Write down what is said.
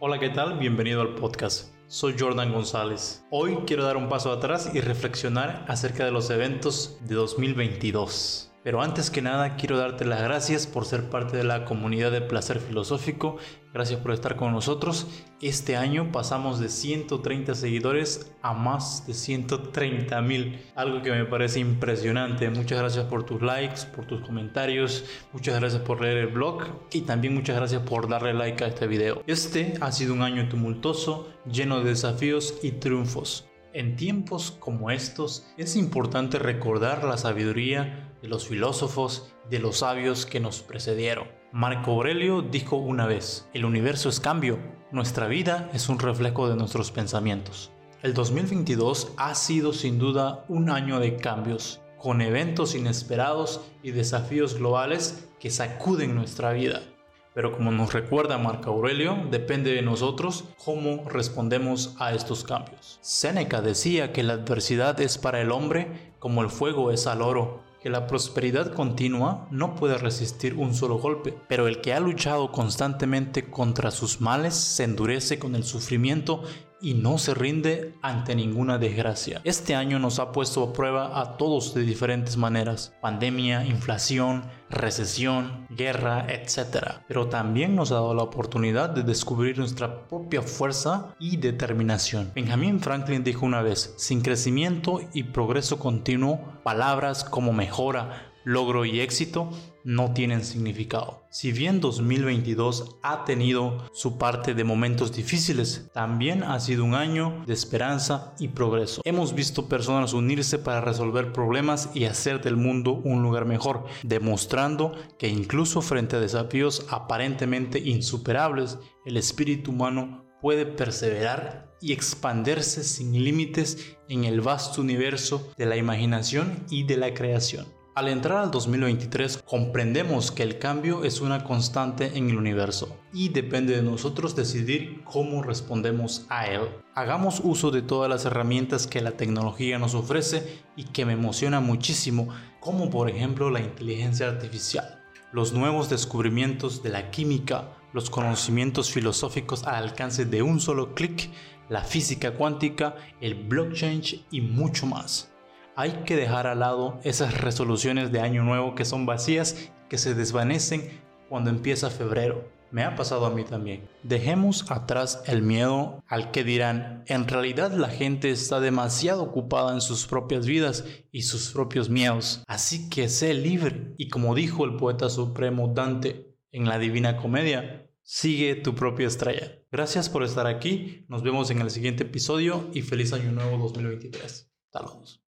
Hola, ¿qué tal? Bienvenido al podcast. Soy Jordan González. Hoy quiero dar un paso atrás y reflexionar acerca de los eventos de 2022. Pero antes que nada quiero darte las gracias por ser parte de la comunidad de placer filosófico. Gracias por estar con nosotros. Este año pasamos de 130 seguidores a más de 130 mil. Algo que me parece impresionante. Muchas gracias por tus likes, por tus comentarios. Muchas gracias por leer el blog. Y también muchas gracias por darle like a este video. Este ha sido un año tumultuoso, lleno de desafíos y triunfos. En tiempos como estos es importante recordar la sabiduría de los filósofos, de los sabios que nos precedieron. Marco Aurelio dijo una vez, el universo es cambio, nuestra vida es un reflejo de nuestros pensamientos. El 2022 ha sido sin duda un año de cambios, con eventos inesperados y desafíos globales que sacuden nuestra vida. Pero como nos recuerda Marco Aurelio, depende de nosotros cómo respondemos a estos cambios. Séneca decía que la adversidad es para el hombre como el fuego es al oro, que la prosperidad continua no puede resistir un solo golpe, pero el que ha luchado constantemente contra sus males se endurece con el sufrimiento y no se rinde ante ninguna desgracia. Este año nos ha puesto a prueba a todos de diferentes maneras. Pandemia, inflación, recesión, guerra, etc. Pero también nos ha dado la oportunidad de descubrir nuestra propia fuerza y determinación. Benjamin Franklin dijo una vez, sin crecimiento y progreso continuo, palabras como mejora, logro y éxito no tienen significado. Si bien 2022 ha tenido su parte de momentos difíciles, también ha sido un año de esperanza y progreso. Hemos visto personas unirse para resolver problemas y hacer del mundo un lugar mejor, demostrando que incluso frente a desafíos aparentemente insuperables, el espíritu humano puede perseverar y expandirse sin límites en el vasto universo de la imaginación y de la creación. Al entrar al 2023 comprendemos que el cambio es una constante en el universo y depende de nosotros decidir cómo respondemos a él. Hagamos uso de todas las herramientas que la tecnología nos ofrece y que me emociona muchísimo, como por ejemplo la inteligencia artificial, los nuevos descubrimientos de la química, los conocimientos filosóficos al alcance de un solo clic, la física cuántica, el blockchain y mucho más. Hay que dejar al lado esas resoluciones de año nuevo que son vacías, que se desvanecen cuando empieza febrero. Me ha pasado a mí también. Dejemos atrás el miedo al que dirán, en realidad la gente está demasiado ocupada en sus propias vidas y sus propios miedos. Así que sé libre. Y como dijo el poeta supremo Dante en la Divina Comedia, sigue tu propia estrella. Gracias por estar aquí, nos vemos en el siguiente episodio y feliz año nuevo 2023. Saludos.